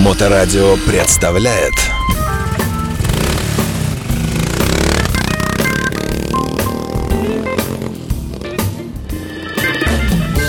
Моторадио представляет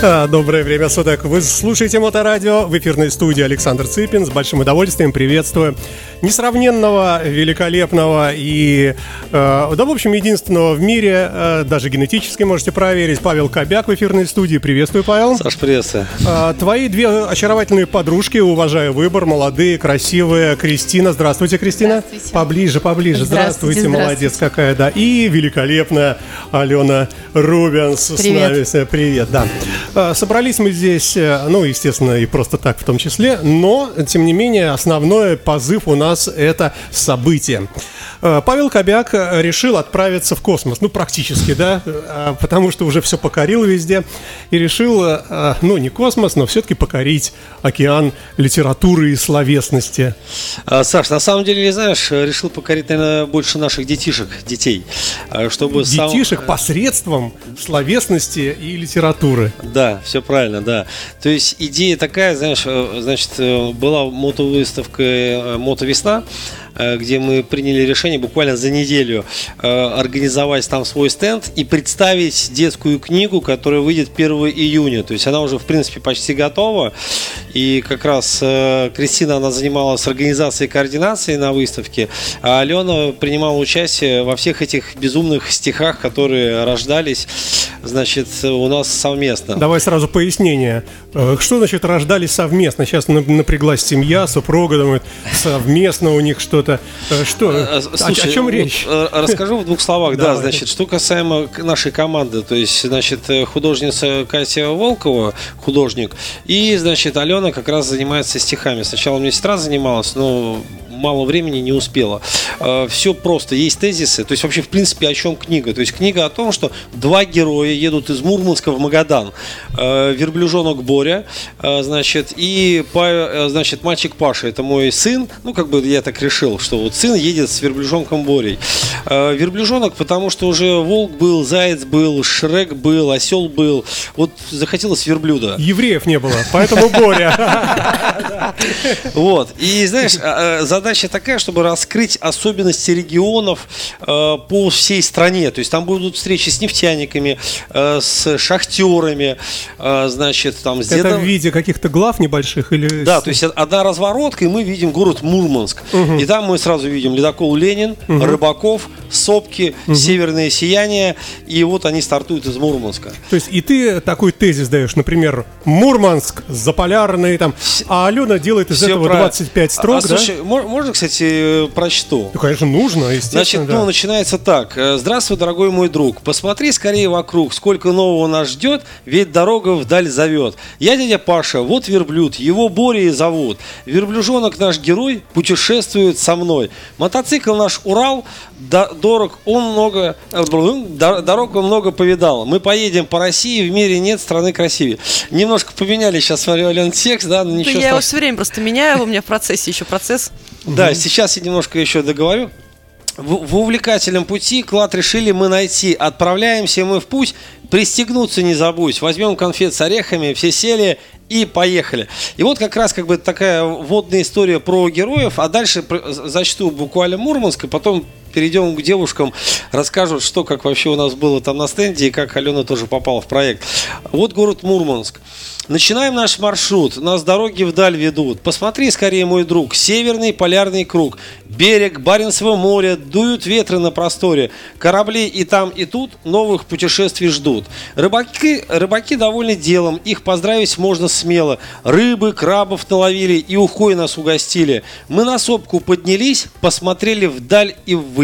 Доброе время суток. Вы слушаете Моторадио в эфирной студии Александр Цыпин. С большим удовольствием приветствую несравненного, великолепного и, э, да, в общем, единственного в мире, э, даже генетически можете проверить, Павел Кобяк в эфирной студии. Приветствую, Павел. Саш, приветствую. А, Твои две очаровательные подружки, уважаю выбор, молодые, красивые. Кристина, здравствуйте, Кристина. Здравствуйте. Поближе, поближе. Здравствуйте, Здравствуйте, молодец какая, да. И великолепная Алена Рубенс с Привет. нами. Привет, да. А, Собрались мы здесь, э, ну, естественно, и просто так в том числе, но, тем не менее, основной позыв у нас это событие. Э, Павел Кобяк э, решил отправиться в космос, ну, практически, да, э, потому что уже все покорил везде, и решил, ну, не космос, но все-таки покорить океан литературы и словесности. А, Саш, на самом деле, знаешь, решил покорить, наверное, больше наших детишек, детей, а, чтобы сам- Детишек посредством словесности и литературы. Да, все правильно, да. То есть идея такая, знаешь, э, значит, э, была мотовыставка э, «Мотовесна», где мы приняли решение буквально за неделю э, организовать там свой стенд и представить детскую книгу, которая выйдет 1 июня. То есть она уже, в принципе, почти готова. И как раз э, Кристина, она занималась организацией и координацией на выставке, а Алена принимала участие во всех этих безумных стихах, которые рождались, значит, у нас совместно. Давай сразу пояснение. Э, Что значит рождались совместно? Сейчас на- напряглась семья, супруга, думает, совместно у них что-то. Э, Что? Э, О- слушай, о чем вот, речь? э, Расскажу в двух словах. Да, значит, что касаемо нашей команды, то есть, значит, э, художница Катя Волкова, художник, и, значит, Алена как раз занимается стихами. Сначала у меня сестра занималась, но мало времени не успела. Все просто, есть тезисы, то есть вообще в принципе о чем книга? То есть книга о том, что два героя едут из Мурманска в Магадан. Э, Верблюжонок Боря, э, значит, и э, значит, мальчик Паша, это мой сын, ну как бы я так решил, что вот сын едет с верблюжонком Борей. Э, Верблюжонок, потому что уже волк был, заяц был, шрек был, осел был, вот захотелось верблюда. Евреев не было, поэтому Боря. Вот. И знаешь, а, а, задача такая, чтобы раскрыть особенности регионов э, по всей стране. То есть там будут встречи с нефтяниками, э, с шахтерами, э, значит, там с Это дедом- в виде каких-то глав небольших или... да, то есть одна разворотка, и мы видим город Мурманск. И там мы сразу видим ледокол Ленин, Рыбаков, Сопки, Северное сияние. И вот они стартуют из Мурманска. То есть и ты такой тезис даешь, например, Мурманск, Заполярный там, а Алена делает из Всё этого правильно. 25 А, строк, да? Слушай, можно, кстати, прочту? Ну, конечно, нужно, естественно, Значит, да. ну, начинается так. Э, Здравствуй, дорогой мой друг. Посмотри скорее вокруг, сколько нового нас ждет, ведь дорога вдаль зовет. Я дядя Паша, вот верблюд, его Борей зовут. Верблюжонок наш герой путешествует со мной. Мотоцикл наш Урал, до- дорог он много, э, дор- дорог он много повидал. Мы поедем по России, в мире нет страны красивее. Немножко поменяли сейчас, смотрю, Ален, текст, да, но Да ничего я его все время просто меняю, у меня в процессе еще процесс. Да, сейчас я немножко еще договорю. В, в увлекательном пути клад решили мы найти. Отправляемся мы в путь. Пристегнуться не забудь. Возьмем конфет с орехами, все сели и поехали. И вот как раз как бы такая водная история про героев, а дальше зачту буквально Мурманск, и потом перейдем к девушкам, расскажут, что как вообще у нас было там на стенде и как Алена тоже попала в проект. Вот город Мурманск. Начинаем наш маршрут. Нас дороги вдаль ведут. Посмотри скорее, мой друг. Северный полярный круг. Берег Баренцева моря. Дуют ветры на просторе. Корабли и там, и тут новых путешествий ждут. Рыбаки, рыбаки довольны делом. Их поздравить можно смело. Рыбы, крабов наловили и ухой нас угостили. Мы на сопку поднялись, посмотрели вдаль и ввысь.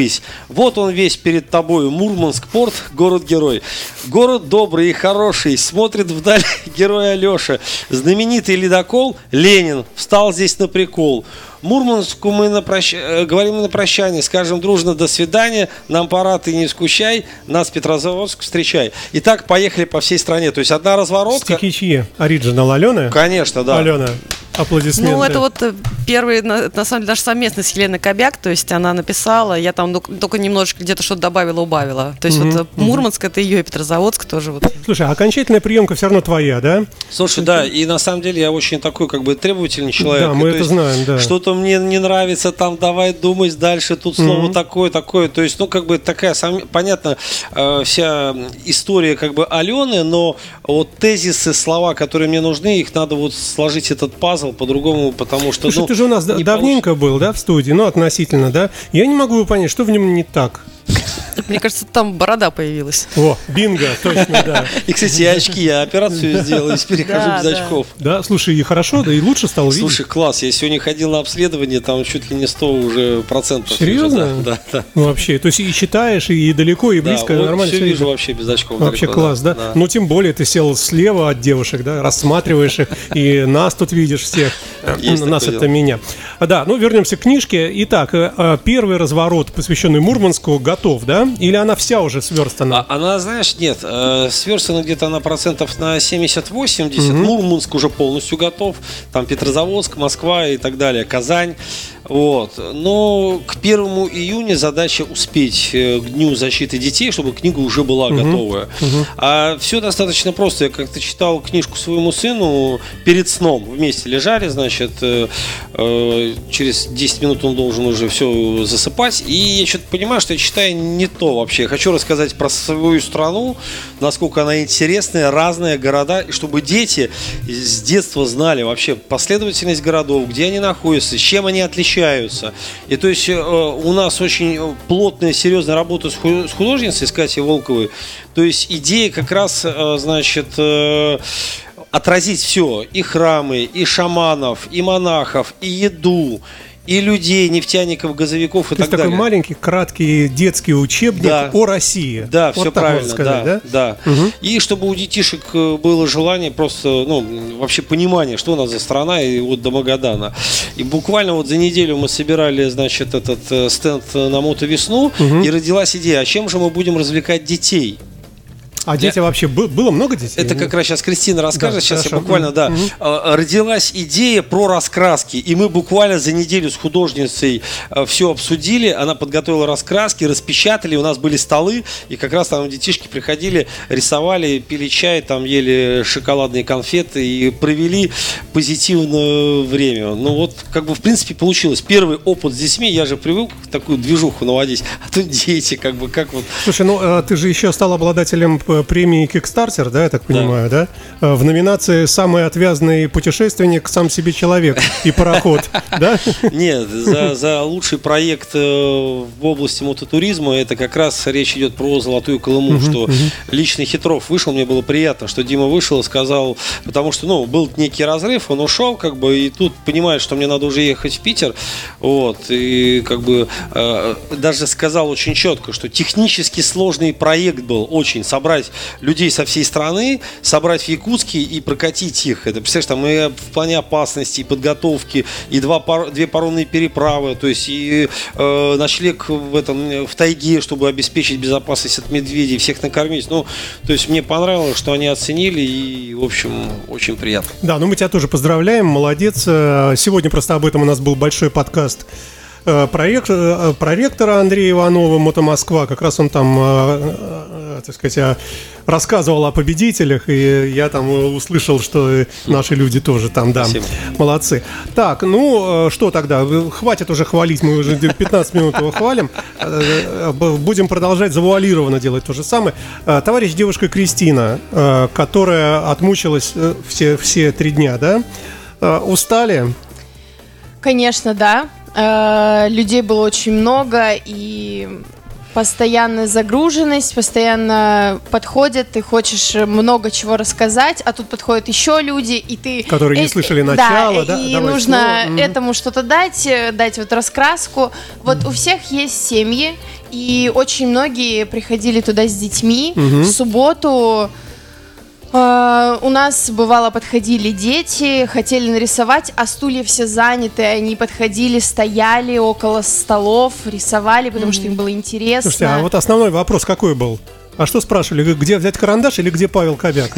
Вот он весь перед тобой. Мурманск порт, город-герой. Город добрый и хороший. Смотрит вдаль герой Алеша. Знаменитый ледокол Ленин встал здесь на прикол. Мурманску мы на прощ... э, говорим на прощание, скажем дружно до свидания, нам пора, ты не скучай, нас Петрозаводск встречай. И так поехали по всей стране. То есть одна разворотка. Стихи чьи? Оригинал Алены? Конечно, да. Алена, аплодисменты. Ну, это вот э, первый, на, на самом деле, наш совместный с Еленой Кобяк, то есть она написала, я там только немножечко где-то что-то добавила-убавила. То есть вот э, Мурманск это ее, и Петрозаводск тоже вот. Слушай, а окончательная приемка все равно твоя, да? Слушай, да, и на самом деле я очень такой как бы требовательный человек. Да, мы это есть знаем, да. Что-то мне не нравится, там давай думать дальше, тут слово такое, такое. То есть, ну, как бы такая, сам, понятно, э, вся история как бы Алены, но вот тезисы, слова, которые мне нужны, их надо вот сложить этот пазл по-другому, потому что, Слушай, ну, ты же у нас да- не давненько был, да, в студии, ну, относительно, да? Я не могу понять, что в нем не так. Мне кажется, там борода появилась. О, бинго, точно, да. И, кстати, я очки, я операцию сделал, и теперь хожу Да, без очков. Да, слушай, и хорошо, да и лучше стало видеть. Слушай, класс, я сегодня ходил на обследование, там чуть ли не 100 уже процентов. Серьезно? Да, да. Ну, вообще, то есть и читаешь, и далеко, и близко, нормально. все вижу вообще без очков. Вообще класс, да? Ну, тем более ты сел слева от девушек, да, рассматриваешь их, и нас тут видишь всех. Нас это меня. А, Да, ну вернемся к книжке. Итак, э, э, первый разворот, посвященный Мурманску, готов, да? Или она вся уже сверстана? А, она, знаешь, нет, э, сверстана где-то на процентов на 70-80. Мурманск уже полностью готов. Там Петрозаводск, Москва и так далее, Казань. Вот. Но к первому июня задача успеть э, к Дню защиты детей, чтобы книга уже была готовая. А все достаточно просто. Я как-то читал книжку своему сыну перед сном. Вместе лежали, значит, э, э, через 10 минут он должен уже все засыпать. И я что-то понимаю, что я читаю не то вообще. Я хочу рассказать про свою страну, насколько она интересная, разные города, и чтобы дети с детства знали вообще последовательность городов, где они находятся, с чем они отличаются. И то есть э, у нас очень плотная, серьезная работа с художницей, с Катей Волковой. То есть идея как раз, э, значит, э, отразить все, и храмы, и шаманов, и монахов, и еду, и людей, нефтяников, газовиков и То так такой далее. маленький, краткий детский учебник Да. о России. Да, Вот все правильно, сказать, да, да. И чтобы у детишек э, было желание просто, ну, вообще понимание, что у нас за страна и вот до Магадана. И буквально вот за неделю мы собирали, значит, этот э, стенд на мотовесну, и родилась идея, а чем же мы будем развлекать детей? А дети вообще, бы- было много детей? Это как раз сейчас Кристина расскажет. Да, сейчас я хорошо. буквально, да. А, Родилась идея про раскраски. И мы буквально за неделю с художницей все обсудили. Она подготовила раскраски, распечатали. У нас были столы. И как раз там детишки приходили, рисовали, пили чай, там ели шоколадные конфеты и провели позитивное время. Ну вот, как бы, в принципе, получилось. Первый опыт с детьми. Я же привык такую движуху наводить. А тут дети, как бы, как вот Слушай, ну э, ты же еще стал обладателем п- премии Kickstarter, да, я так понимаю, да? Э, В номинации «Самый отвязный путешественник, сам себе человек и пароход», да? Нет, за, за лучший проект э, в области мототуризма это как раз речь идет про Золотую Колыму, что лично Хитров вышел, мне было приятно, что Дима вышел и сказал, потому что, ну, был некий разрыв, он ушел, как бы, и тут понимает, что мне надо уже ехать в Питер, вот, и как бы э, даже сказал очень четко, что технически сложный проект был, очень, собрать людей со всей страны, собрать в Якутске и прокатить их. Это, представляешь, там и в плане опасности, и подготовки, и два две паромные переправы, то есть и э, ночлег в этом в тайге, чтобы обеспечить безопасность от медведей, всех накормить. Ну, то есть мне понравилось, что они оценили, и, в общем, очень приятно. Да, ну мы тебя тоже поздравляем, молодец. Э, Сегодня просто об этом у нас был большой подкаст проект, э, про ректора Андрея Иванова «Мото Москва». Как раз он там, э, э, так сказать, э, рассказывал о победителях, и я там э, услышал, что э, наши люди тоже там, да, Спасибо. молодцы. Так, ну э, что тогда? Э, Хватит уже хвалить, мы уже 15 минут его хвалим. Э, э, Будем продолжать завуалированно делать то же самое. Э, Товарищ девушка Кристина, э, которая отмучилась э, все, все три дня, да? Э, Устали? Конечно, да. Э, Людей было очень много, и постоянная загруженность, постоянно подходят, ты хочешь много чего рассказать, а тут подходят еще люди, и ты... Которые не э, слышали э, начала, да? и Давай нужно снова. Этому что-то дать, э, дать вот раскраску. Вот у всех есть семьи, и очень многие приходили туда с детьми. В субботу У нас бывало подходили дети, хотели нарисовать, а стулья все заняты, они подходили, стояли около столов, рисовали, потому что им было интересно. Слушайте, а вот основной вопрос какой был? А что спрашивали, где взять карандаш или где Павел Кобяк?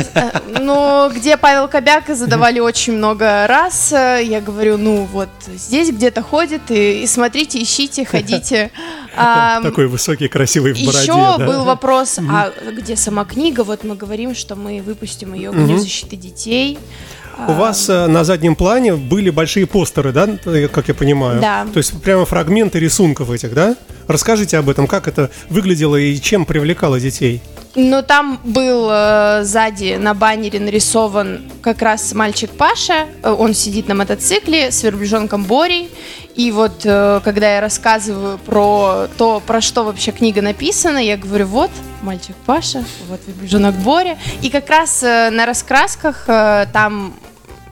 Ну, где Павел Кобяк задавали очень много раз. Э, Я говорю, ну вот здесь где-то ходит, и, и смотрите, ищите, ходите. Такой высокий, красивый в бороде. Еще был вопрос, а где сама книга? Вот мы говорим, что мы выпустим ее Дню защиты детей. У вас э, на заднем плане были большие постеры, да, э, как я понимаю? Да. То есть прямо фрагменты рисунков этих, да? Расскажите об этом, как это выглядело и чем привлекало детей? Но там был э, сзади на баннере нарисован как раз мальчик Паша. Э, Он сидит на мотоцикле с верблюжонком Борей. И вот э, когда я рассказываю про то, про что вообще книга написана, я говорю, вот мальчик Паша, вот верблюжонок Боря. И как раз э, на раскрасках э, там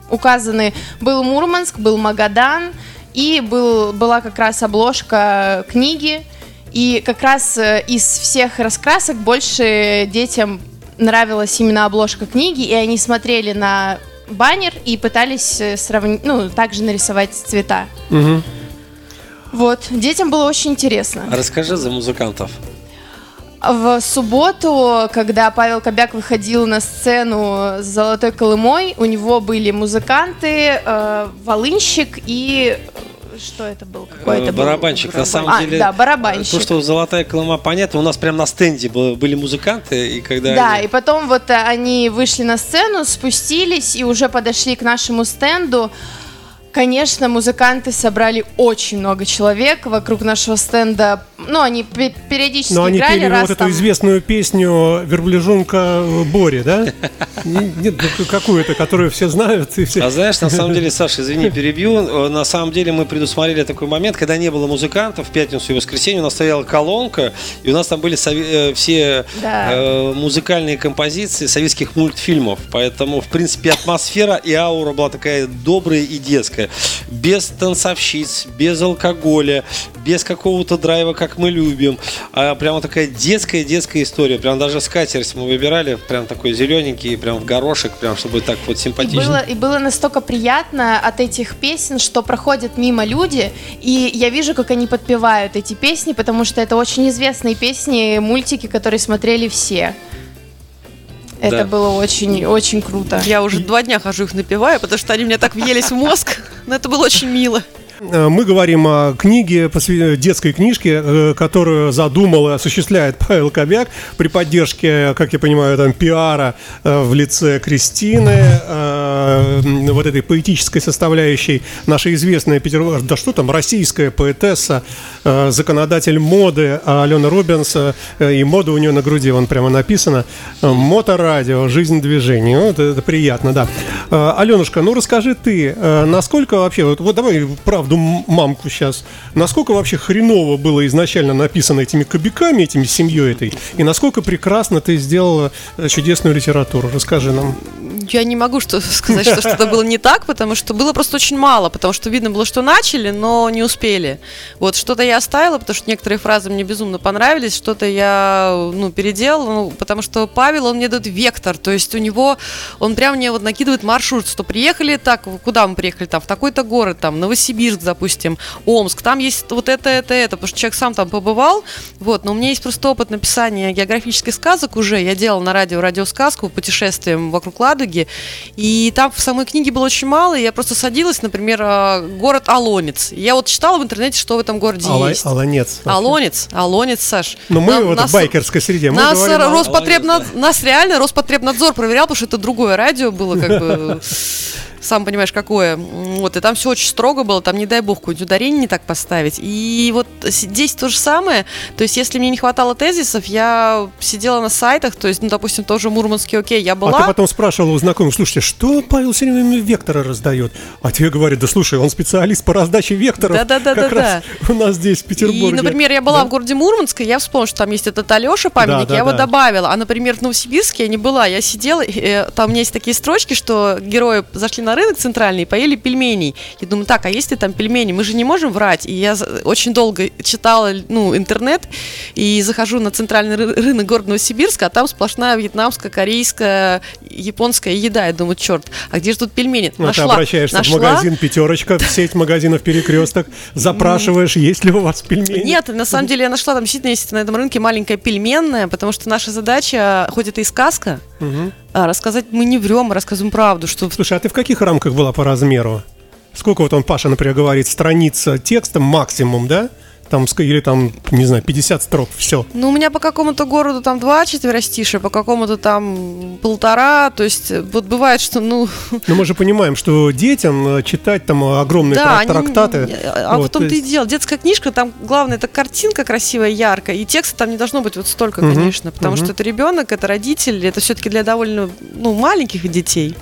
указаны был Мурманск, был Магадан, и был, была как раз обложка книги. И как раз э, из всех раскрасок больше детям нравилась именно обложка книги, и они смотрели на баннер и пытались э, сравнить, ну, также нарисовать цвета. Мгм. Вот, детям было очень интересно. Расскажи за музыкантов. В субботу, когда Павел Кобяк выходил на сцену с «Золотой Колымой», у него были музыканты, э, волынщик и... Что это был? Какой Э, это был? барабанщик, на самом А, деле. да, барабанщик. То, что золотая колыма, понятно. У нас прям на стенде были музыканты, и когда Да, они- и потом вот э, они вышли на сцену, спустились и уже подошли к нашему стенду. Конечно, музыканты собрали очень много человек вокруг нашего стенда. Ну, они пе- периодически Но они играли пели раз вот эту там- известную песню верблюжонка Бори, да? Не- Нет, ну, какую-то, которую все знают. и все- А знаешь, на самом деле, Саша, извини, перебью. Э, На самом деле мы предусмотрели такой момент, когда не было музыкантов, в пятницу и воскресенье у нас стояла колонка, и у нас там были сови- э, все Да. э, музыкальные композиции советских мультфильмов. Поэтому, в принципе, атмосфера и аура была такая добрая и детская. Без танцовщиц, без алкоголя, без какого-то драйва, как мы любим. А прямо такая детская-детская история. Прям даже скатерть мы выбирали, прям такой зелененький, прям в горошек, прям чтобы так вот И симпатично. было, и было настолько приятно от этих песен, что проходят мимо люди, и я вижу, как они подпевают эти песни, потому что это очень известные песни, мультики, которые смотрели все. Это Да. было очень, очень круто. Я уже два дня хожу их напиваю, потому что они мне так въелись в мозг. Но это было очень мило. Э, Мы говорим о книге, посвя- детской книжке, э, которую задумал и осуществляет Павел Кобяк при поддержке, как я понимаю, там, пиара э, в лице Кристины, э, вот этой поэтической составляющей, наша известная Петербург, да что там, российская поэтесса, э, законодатель моды Алена Рубинс, э, и мода у нее на груди, вон прямо написано, э, моторадио, жизнь движений, вот это приятно, да. Э, Аленушка, ну расскажи ты, э, насколько вообще, вот, вот давай правду мамку сейчас, насколько вообще хреново было изначально написано этими кобяками, этими семьей этой, и насколько прекрасно ты сделала э, чудесную литературу, расскажи нам. Я не могу что сказать, что что-то было не так, потому что было просто очень мало, потому что видно было, что начали, но не успели. Вот что-то я оставила, потому что некоторые фразы мне безумно понравились, что-то я ну, переделала, ну, потому что Павел, он мне дает вектор, то есть у него, он прям мне вот накидывает маршрут, что приехали так, куда мы приехали, там, в такой-то город, там, Новосибирск, допустим, Омск, там есть вот это, это, это, потому что человек сам там побывал, вот, но у меня есть просто опыт написания географических сказок уже, я делала на радио радиосказку путешествием вокруг Ладоги, и там в самой книге было очень мало, и я просто садилась, например, э, город Алонец. Я вот читала в интернете, что в этом городе Ала- есть. Аланец. Алонец, Алонец, Саш. Но мы Нам- вот нас- в байкерской среде, мы нас, говорим нас реально Роспотребнадзор проверял, потому что это другое радио было, как бы, сам понимаешь, какое. Вот, и там все очень строго было, там, не дай бог, какое-нибудь ударение не так поставить. И вот здесь то же самое. То есть, если мне не хватало тезисов, я сидела на сайтах, то есть, ну, допустим, тоже Мурманский, окей, я А была. ты потом спрашивал у знакомых, слушайте, что Павел все время вектора раздает? А тебе говорят, да слушай, он специалист по раздаче векторов. Раз у нас здесь, в Петербурге. И, например, я была Да? в городе Мурманск, и я вспомнила, что там есть этот Алеша памятник, Да, да, я его да. добавила. А, например, в Новосибирске я не была. Я сидела, и, э, там у меня есть такие строчки, что герои зашли на на рынок центральный и поели пельменей. Я думаю, так, а есть ли там пельмени? Мы же не можем врать. И я очень долго читала ну, интернет и захожу на центральный ры- рынок города Новосибирска, а там сплошная вьетнамская, корейская, японская еда. Я думаю, черт, а где же тут пельмени? Ну, ты обращаешься в магазин «Пятерочка», в сеть магазинов «Перекресток», запрашиваешь, есть ли у вас пельмени. Нет, на самом деле я нашла там действительно есть на этом рынке маленькая пельменная, потому что наша задача, хоть это и сказка, а, рассказать мы не врем, мы рассказываем правду, что Слушай, а ты в каких рамках была по размеру? Сколько вот он, Паша, например, говорит, страница текста максимум, да? Там, или там, не знаю, 50 строк, все. Ну, у меня по какому-то городу там два четверостишия, по какому-то там полтора. То есть, э, вот бывает, что, ну, Но мы же понимаем, что детям э, читать там огромные да, трак- они- трактаты. А вот, в том-то то и есть- дело. Детская книжка, там главное, это картинка красивая, яркая, и текста там не должно быть вот столько, Мгм, конечно, потому мгм. что это ребенок, это родитель, это все-таки для довольно, ну, маленьких детей.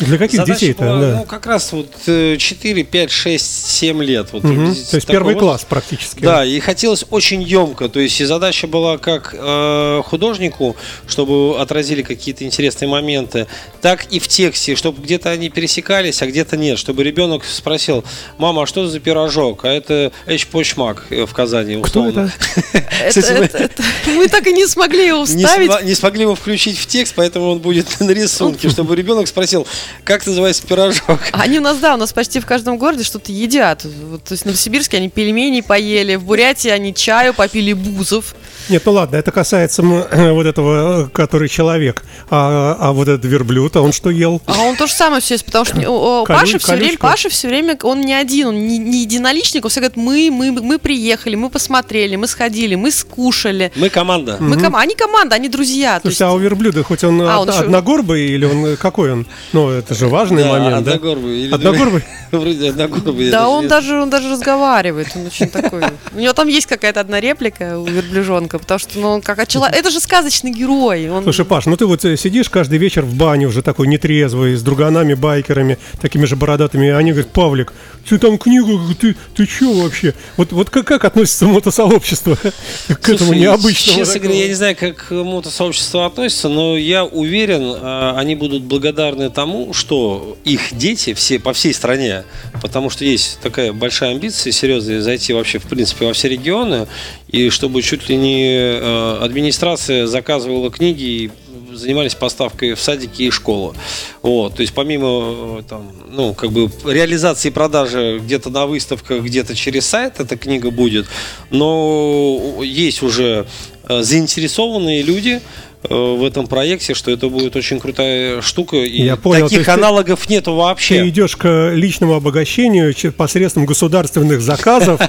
Для каких Задача детей-то? была, да? Ну, как раз вот э, 4, 5, 6, 7 лет. Вот, приблизительно То есть первый возраст. класс практически. Да, и хотелось очень емко. То есть и задача была как э, художнику, чтобы отразили какие-то интересные моменты, так и в тексте, чтобы где-то они пересекались, а где-то нет. Чтобы ребенок спросил, мама, а что за пирожок? А это эчпочмак э, в Казани. Кто условно. это? Это- Кстати, мы- это- это- Мы так и не смогли его Не, вставить. не смогли его включить в текст, поэтому он будет на рисунке, чтобы ребенок спросил, как называется пирожок. Они у нас, да, у нас почти в каждом городе что-то едят. Вот, то есть в Новосибирске они пельмени поели, в Бурятии они чаю попили бузов. Нет, ну ладно, это касается вот этого, который человек. А, а вот этот верблюд, а он что ел? А он то же самое все есть, потому что Колю- Паша все время? Паша все время, он не один, он не, не единоличник, он все говорит, мы, мы, мы приехали, мы посмотрели, мы сходили, мы скушали. Мы команда. Мы ком- Они команда, они друзья. то Слушай, а у верблюда хоть он, А, од- он еще- одногорбый или он какой он? Ну, это же важный Да, момент, да? одногорбый. Или Одногорбый? Вроде одногорбый. Да, он даже, он даже разговаривает, он очень такой. У него там есть какая-то одна реплика у верблюжонка, потому что, ну, он как от чело- Это же сказочный герой. Он... Слушай, Паш, ну ты вот э, сидишь каждый вечер в бане уже такой нетрезвый, с друганами, байкерами, такими же бородатыми, и они говорят, Павлик, ты там книгу, ты, ты чё вообще? Вот, вот как, как относится мотосообщество к этому необычному? Честно говоря, я не знаю, как мотосообщество относится, но я уверен, а, они будут благодарны тому, что их дети все по всей стране, потому что есть такая большая амбиция, серьезная, зайти вообще, в принципе, во все регионы, и чтобы чуть ли не э, администрация заказывала книги и занимались поставкой в садики и школу. Вот, то есть помимо э, там, ну, как бы реализации продажи где-то на выставках, где-то через сайт эта книга будет, но есть уже э, заинтересованные люди в этом проекте, что это будет очень крутая штука, и Я понял, таких ты- аналогов нету Ты вообще. идешь к личному обогащению посредством государственных заказов,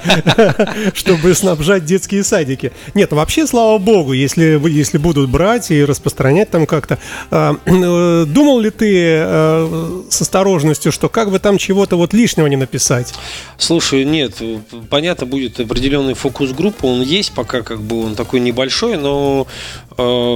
чтобы снабжать детские садики. Нет, вообще, слава богу, если, если будут брать и распространять там как-то. А, э, Думал ли ты э, с осторожностью, что как бы там чего-то вот лишнего не написать? Слушай, нет, э, понятно, будет определенный фокус-группа, он есть, пока как бы он такой небольшой, но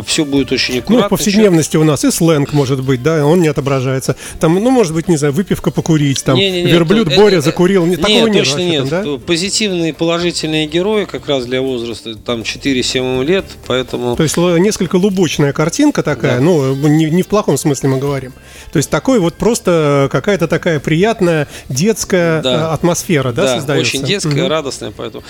все будет очень Ну, аккуратно. в повседневности у нас и сленг может быть, да, он не отображается. Там, ну, может быть, не знаю, выпивка покурить, там, Не-не-не, верблюд то- Боря э, э, закурил. Не, такого нет точно нет. там, да? Позитивные, положительные герои как раз для возраста там 4-7 лет, поэтому... То есть л- несколько лубочная картинка такая, Да. ну, не, не в плохом смысле мы говорим. То есть такой вот просто какая-то такая приятная детская Да. э, атмосфера, да, Да, создается? очень детская, Мгм. радостная, поэтому.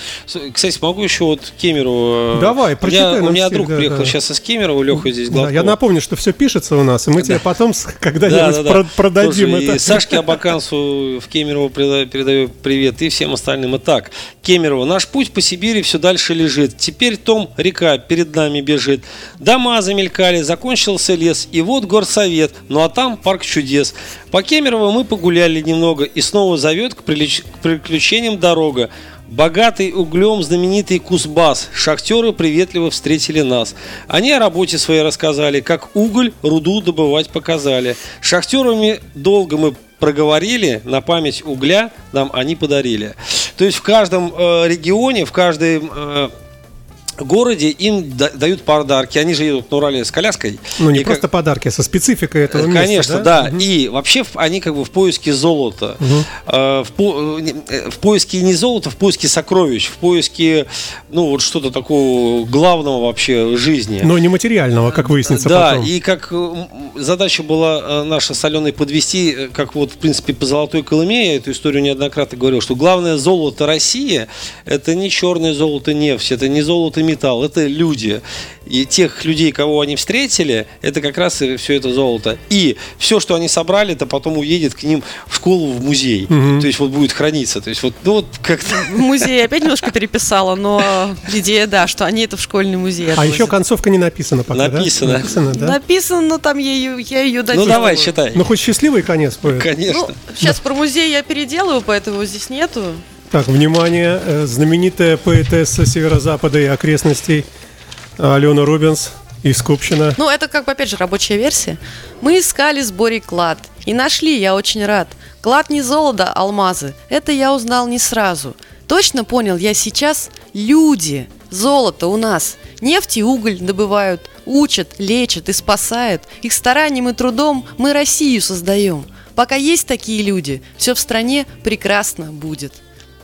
Кстати, могу еще вот Кемеру. э, Давай, у прочитай меня, у меня друг да, приехал да. сейчас из Кемерово, Леха здесь Да, Гладков. я напомню, что все пишется у нас, и мы тебе потом когда-нибудь Да, да, да. про- продадим Слушай, это. И Сашке Абакансу в Кемерово переда- передаю привет и всем остальным. Итак, Кемерово. Наш путь по Сибири все дальше лежит. Теперь том река перед нами бежит. Дома замелькали, закончился лес. И вот горсовет. Ну а там парк чудес. По Кемерово мы погуляли немного. И снова зовет к прилич- к приключениям дорога. Богатый углем знаменитый Кузбасс. Шахтеры приветливо встретили нас. Они о работе своей рассказали, как уголь, руду добывать показали. Шахтерами долго мы проговорили, на память угля нам они подарили. То есть в каждом э, регионе, в каждой э, городе им да- дают подарки. Они же едут на Урале с коляской. Ну, не И как- просто подарки, а со спецификой этого Э, места, Конечно, да. И вообще они как бы в поиске золота. Э, В, по- э, в поиске не золота, в поиске сокровищ, в поиске, ну, вот что-то такого главного вообще жизни. Но не материального, как выяснится Да, потом. и как задача была наша с Аленой подвести, как вот, в принципе, по Золотой Колыме, я эту историю неоднократно говорил, что главное золото России – это не черное золото нефть, это не золото металл, это люди. И тех людей, кого они встретили, это как раз и все это золото. И все, что они собрали, это потом уедет к ним в школу, в музей. То есть вот будет храниться. То есть вот, ну вот как-то... В музее опять немножко переписала, но идея, да, что они это в школьный музей А отвозят. еще концовка не написана пока, да? Написано. Написано, да? Написано, но там я ее, я ее Ну доделаю. давай, считай. Ну, хоть счастливый конец будет. Конечно. Ну, сейчас про музей я переделаю, поэтому его здесь нету. Так, внимание, э, знаменитая поэтесса северо-запада и окрестностей Алена Рубинс из Купчино. Ну, это как бы, опять же, рабочая версия. Мы искали с Борей клад. И нашли, я очень рад. Клад не золото, а алмазы. Это я узнал не сразу. Точно понял я сейчас. Люди. Золото у нас. Нефть и уголь добывают. Учат, лечат и спасают. Их старанием и трудом мы Россию создаем. Пока есть такие люди, все в стране прекрасно будет.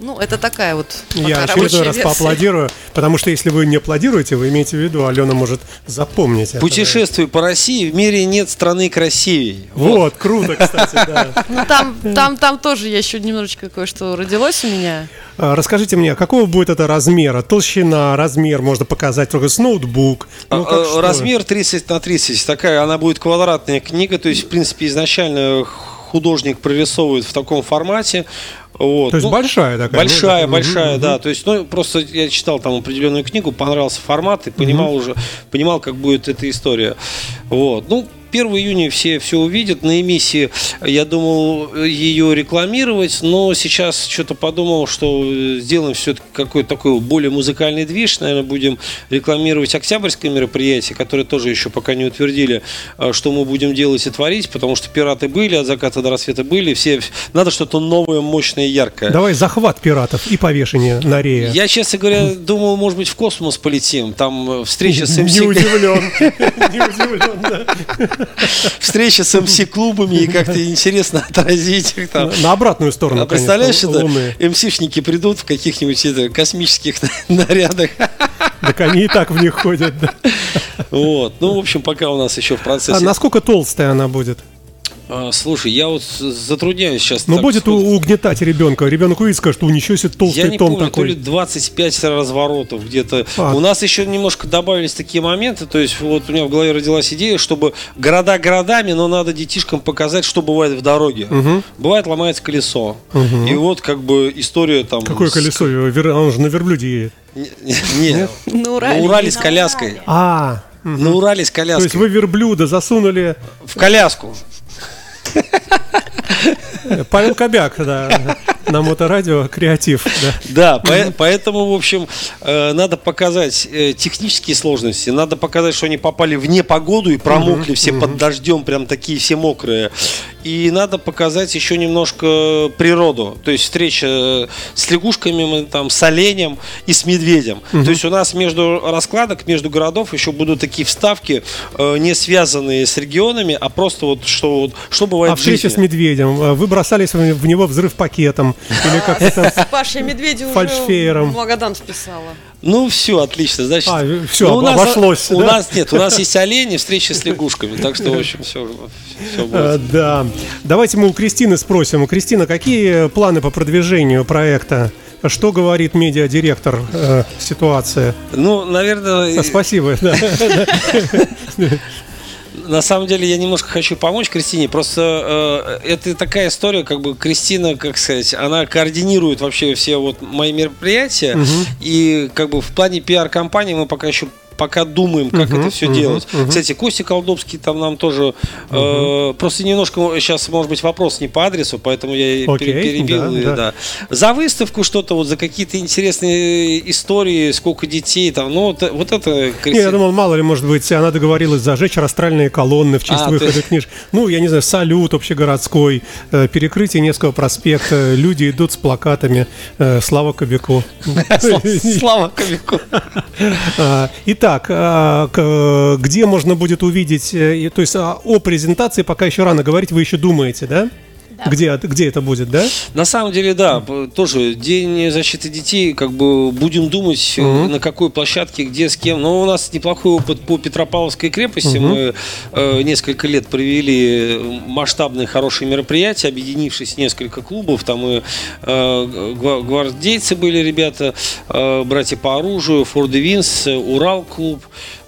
Ну, это такая вот Я очередной раз версия. поаплодирую, потому что если вы не аплодируете, вы имеете в виду, Алена может запомнить это. Путешествуй по России, в мире нет страны красивей. Вот, круто, кстати, да. Ну, там, там, там тоже я еще немножечко кое-что родилось у меня. А, Расскажите мне, какого будет это размера? Толщина, размер можно показать только с ноутбук. Ну, как А, что? Размер 30 на 30, такая, она будет квадратная книга, то есть, в принципе, изначально художник прорисовывает в таком формате. Вот. То есть Ну, большая такая. Большая, ну, большая, мгм, да. мгм. То есть, ну, просто я читал там определенную книгу, понравился формат и понимал уже, понимал, как будет эта история. Вот. Ну, 1 июня все все увидят. На эмиссии я думал ее рекламировать, но сейчас что-то подумал, что сделаем все-таки какой-то такой более музыкальный движ. Наверное, будем рекламировать октябрьское мероприятие, которое тоже еще пока не утвердили, э, что мы будем делать и творить, потому что пираты были, от заката до рассвета были. Все, надо что-то новое, мощное, яркое. Давай захват пиратов и повешение на рее. Я, честно говоря, думал, может быть, в космос полетим. Там э, встреча с МС, Не удивлен. Не удивлен, да. Встреча с МС-клубами и как-то интересно отразить их там. На обратную сторону, А представляешь, это луны. МСишники придут в каких-нибудь космических нарядах. Так они и так в них ходят. да. Вот. Ну, в общем, пока у нас еще в А процессе. насколько толстая она будет? А, Слушай, я вот затрудняюсь сейчас. Ну, так будет сходу. угнетать ребенка. Ребенок увидит, скажет, что ничего себе Я толстый не том помню, то ли такой. 25 разворотов где-то. А. У нас еще немножко добавились такие моменты. То есть, вот у меня в голове родилась идея, чтобы города городами, но надо детишкам показать, что бывает в дороге. Бывает ломается колесо. И вот как бы история там. Какое с- колесо? Он же на верблюде едет. Не, не, не. На Урале. С коляской. А, На Урале с то есть коляской. вы верблюда засунули... В коляску. Павел Кобяк, да, на моторадио креатив. Да. Да, по- поэтому, в общем, э, надо показать э, технические сложности, надо показать, что они попали в непогоду и промокли все под дождем, прям такие все мокрые. И надо показать еще немножко природу, то есть встреча э, с лягушками, мы там, с оленем и с медведем. То есть у нас между раскладок, между городов еще будут такие вставки, э, не связанные с регионами, а просто вот что, вот, что бывает А в встреча жизни. с медведем. Вы бросались в него взрыв пакетом. Или как-то там... Паш, я медведя уже Магадан списала. Ну, все, отлично. Значит, А, всё, ну, у нас, обошлось, У да? нас нет, у нас есть олени, встречи с лягушками. Так что, в общем, все, все Э, будет. Да. Давайте мы у Кристины спросим. Кристина, какие планы по продвижению проекта? Что говорит медиадиректор э, ситуации? Ну, наверное, А, Спасибо. на самом деле я немножко хочу помочь Кристине. Просто э, это такая история, как бы Кристина, как сказать, она координирует вообще все вот мои мероприятия. И как бы в плане пиар-компании мы пока еще пока думаем, как это все делать. Кстати, Костя Колдобский там нам тоже э, просто немножко сейчас может быть вопрос не по адресу, поэтому я Окей, пере- перебил. да, и, да. да. За выставку что-то вот за какие-то интересные истории, сколько детей там, ну вот, вот это Не, я думал, мало ли, может быть, она договорилась зажечь растральные колонны в честь А, выхода ты- книж. Ну, я не знаю, салют общегородской, э, перекрытие Невского проспекта, люди идут с плакатами э, «Слава Кобяку». Слава Кобяку. А, Итак, а, к- где можно будет увидеть, э, то есть а, о презентации пока еще рано говорить, вы еще думаете, да? Где, где это будет, да? На самом деле, да, тоже День защиты детей, как бы будем думать, э, на какой площадке, где, с кем. Но у нас неплохой опыт по Петропавловской крепости. Мы э, несколько лет провели масштабные хорошие мероприятия, объединившись несколько клубов. Там и э, гва- гвардейцы были ребята, э, братья по оружию, Форд Винс, Урал-клуб.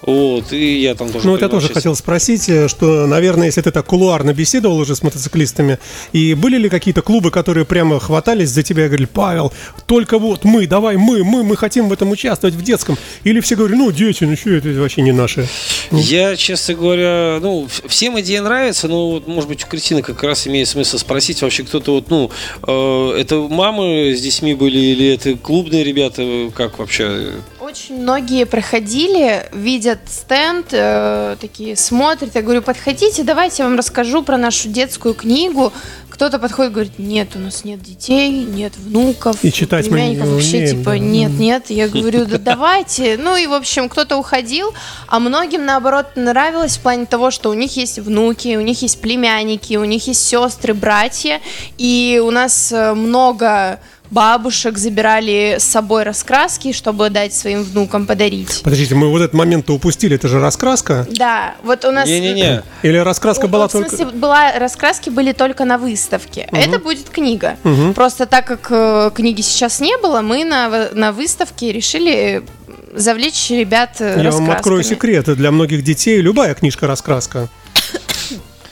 Вот, и я там тоже Ну, вот я тоже участие. хотел спросить, э, что, наверное, если ты так кулуарно беседовал уже с мотоциклистами, и были ли какие-то клубы, которые прямо хватались за тебя и говорили, Павел, только вот мы, давай мы, мы, мы хотим в этом участвовать в детском. Или все говорили, ну, дети, ну что это вообще не наши. Я, честно говоря, ну, всем идея нравится, но вот, может быть, у Кристины как раз имеет смысл спросить вообще кто-то вот, ну, э, это мамы с детьми были или это клубные ребята, как вообще? Очень многие проходили, видят стенд, э, такие смотрят. Я говорю, подходите, давайте я вам расскажу про нашу детскую книгу. Кто-то подходит, говорит, нет, у нас нет детей, нет внуков, И читать мы не вообще умеем, типа да. нет, нет. Я говорю, да давайте. Ну и в общем, кто-то уходил, а многим наоборот нравилось в плане того, что у них есть внуки, у них есть племянники, у них есть сестры, братья, и у нас э, много бабушек забирали с собой раскраски, чтобы дать своим внукам подарить. Подождите, мы вот этот момент-то упустили, это же раскраска? Да, вот у нас... Не-не-не. Или раскраска У- была в смысле, только... была, раскраски были только на выставке. Это будет книга. Просто так как э, книги сейчас не было, мы на, на выставке решили завлечь ребят э, Я вам открою раскрасками. секрет, для многих детей любая книжка раскраска.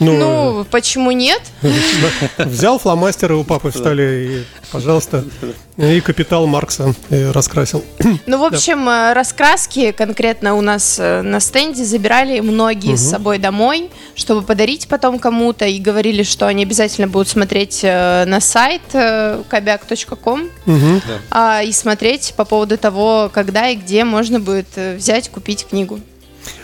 Ну, Ну, почему нет? взял фломастеры у папы в столе и, пожалуйста, и капитал Маркса э, раскрасил. Ну, в общем, э, раскраски конкретно у нас э, на стенде забирали многие с собой домой, чтобы подарить потом кому-то, и говорили, что они обязательно будут смотреть э, на сайт э, кобяк.ком а, и смотреть по поводу того, когда и где можно будет э, взять, купить книгу.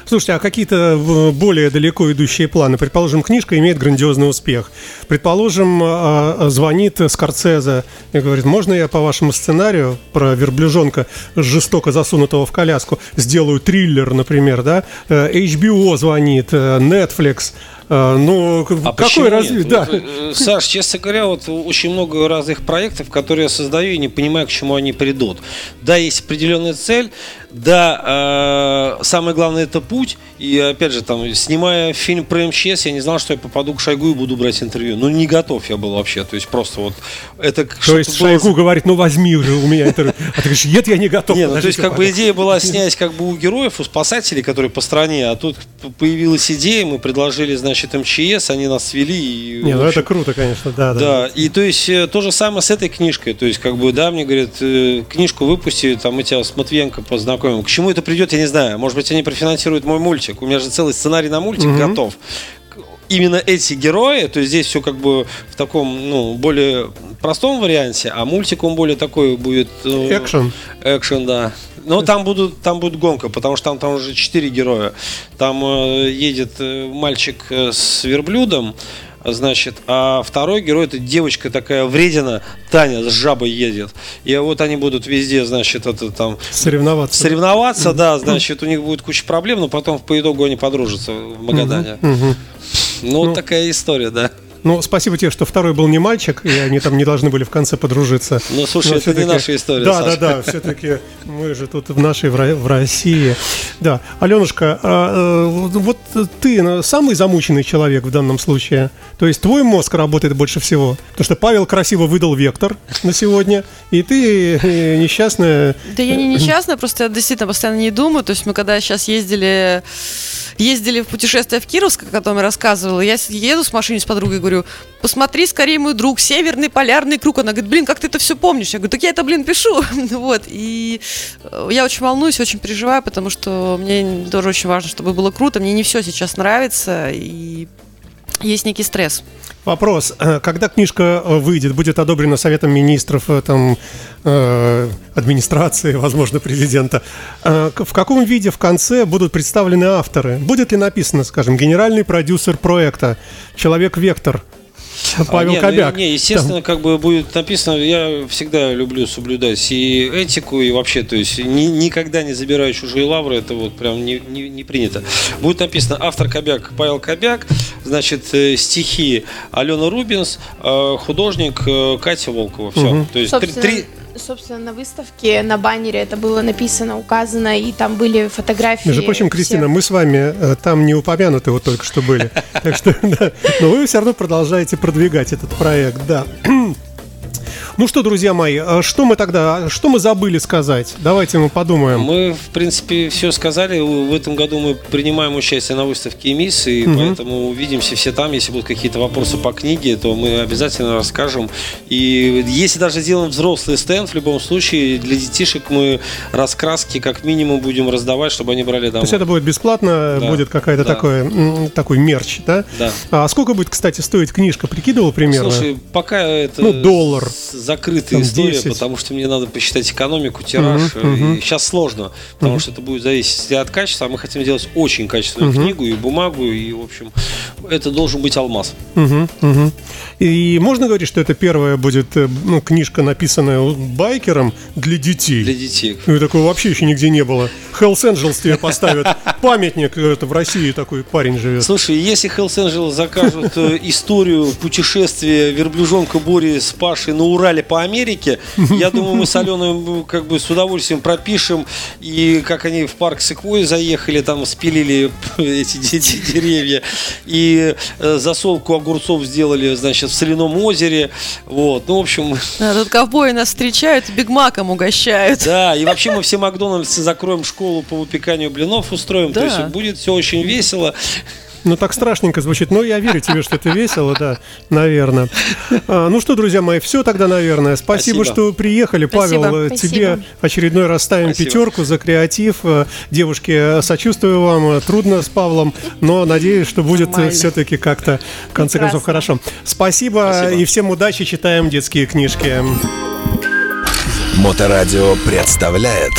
Слушайте, а какие-то э, более далеко идущие планы? Предположим, книжка имеет грандиозный успех. Предположим, а, а, звонит Скорцезе и говорит, можно я по вашему сценарию про верблюжонка, жестоко засунутого в коляску, сделаю триллер, например, да? Э, HBO звонит, э, Netflix. Э, Ну, А какой нет? Да. Э, Саш, честно говоря, вот очень много разных проектов, которые я создаю и не понимаю, к чему они придут. Да, есть определенная цель, да, э, самое главное это путь. И опять же, там, снимая фильм про МЧС, я не знал, что я попаду к Шойгу и буду брать интервью. Ну, не готов я был вообще. То есть просто вот это То есть Шойгу говорит, ну возьми уже у меня интервью. А ты говоришь, нет, я не готов. Не, ну, то есть как бы идея была снять как бы у героев, у спасателей, которые по стране, а тут появилась идея, мы предложили, значит, МЧС, они нас свели. И, Не, ну это круто, конечно, да, да. Да, и то есть э, то же самое с этой книжкой. То есть, как бы, да, мне говорят, э, книжку выпусти, там мы тебя с Матвиенко познакомим. К чему это придет, я не знаю. Может быть, они профинансируют мой мультик. У меня же целый сценарий на мультик готов. К- Именно эти герои, то есть здесь все как бы в таком, ну, более простом варианте, а мультик он более такой будет... э, Экшен. Экшен, да. Но там будут, там будет гонка, потому что там, там уже четыре героя. Там э, едет э, мальчик э, с верблюдом, значит, а второй герой это девочка такая вредина, Таня с жабой едет. И вот они будут везде, значит, это там Соревноваться. соревноваться, да, значит, у них будет куча проблем, но потом по итогу они подружатся в Магадане. Ну, вот такая история, да. Ну, спасибо тебе, что второй был не мальчик, и они там не должны были в конце подружиться. Ну, слушай, Но это не наша история, Да, Саша. да, да, все-таки мы же тут в нашей, в Ро- в России. Да, Аленушка, а, э, вот ты самый замученный человек в данном случае. То есть твой мозг работает больше всего. Потому что Павел красиво выдал вектор на сегодня, и ты э, несчастная... Да я не несчастная, просто я действительно постоянно не думаю. То есть мы когда сейчас ездили ездили в путешествие в Кировск, о котором я рассказывала. Я еду с машиной с подругой, говорю, посмотри скорее, мой друг, северный полярный круг. Она говорит, блин, как ты это все помнишь? Я говорю, так я это, блин, пишу. Вот, и э, я очень волнуюсь, очень переживаю, потому что мне тоже очень важно, чтобы было круто. Мне не все сейчас нравится, и есть некий стресс. Вопрос. Э, Когда книжка э, выйдет, будет одобрена Советом Министров, э, там, э, администрации, возможно, президента, э, в каком виде в конце будут представлены авторы? Будет ли написано, скажем, генеральный продюсер проекта, человек-вектор, Павел А, не, ну, Кобяк? Не, естественно, как бы будет написано, я всегда люблю соблюдать и этику, и вообще, то есть ни- никогда не забираю чужие лавры, это вот прям не, не- не принято. Будет написано автор Кобяк Павел Кобяк, значит, э, стихи Алена Рубинс, э, художник э, Катя Волкова. Все. То есть три- три, собственно, на выставке, на баннере это было написано, указано, и там были фотографии. Между прочим, всех. Кристина, мы с вами э, там не упомянуты вот только что были. Так что, да. Но вы все равно продолжаете продвигать этот проект, да. Ну что, друзья мои, э, что мы тогда, что мы забыли сказать? Давайте мы подумаем. Мы, в принципе, все сказали. В этом году мы принимаем участие на выставке МИС, и поэтому увидимся все там. Если будут какие-то вопросы по книге, то мы обязательно расскажем. И если даже сделаем взрослый стенд, в любом случае, для детишек мы раскраски как минимум будем раздавать, чтобы они брали То домой. есть это будет бесплатно, Да, будет какая-то да. такое, такой мерч, да? Да. А сколько будет, кстати, стоить книжка? Прикидывал примерно? Слушай, пока это Ну, доллар. Закрытая Там история, 10. потому что мне надо посчитать экономику, тираж. Мгм, мгм. И сейчас сложно, потому что это будет зависеть от качества. А мы хотим сделать очень качественную книгу и бумагу, и, в общем, это должен быть алмаз. Мгм, мгм. И можно говорить, что это первая будет э, ну, книжка, написанная байкером для детей? Для детей. Ну, и такого вообще еще нигде не было. Hells Angels тебе поставят памятник, это в России такой парень живет. Слушай, если Hells Angels закажут э, историю путешествия верблюжонка Бори с Пашей на Урале по Америке, я думаю, мы с Аленой как бы с удовольствием пропишем, и как они в парк Секвой заехали, там спилили эти де- де- деревья, и э, засолку огурцов сделали, значит, в соляном озере, вот, ну, в общем, Да, тут ковбои нас встречают, бигмаком угощают. да, и вообще мы все Макдональдсы закроем школу по выпеканию блинов, устроим, то Да. есть будет все очень весело, Ну, так страшненько звучит. Но я верю тебе, что это весело, да, наверное. А, ну что, друзья мои, все тогда, наверное. Спасибо, Спасибо. что приехали. Спасибо. Павел, э, Спасибо. тебе очередной раз ставим Спасибо. пятерку за креатив. Э, Девушки, э, сочувствую вам. Трудно с Павлом, но надеюсь, что будет Нормально. все-таки как-то, в конце концов, хорошо. Спасибо, Спасибо. и всем удачи, читаем детские книжки. Моторадио представляет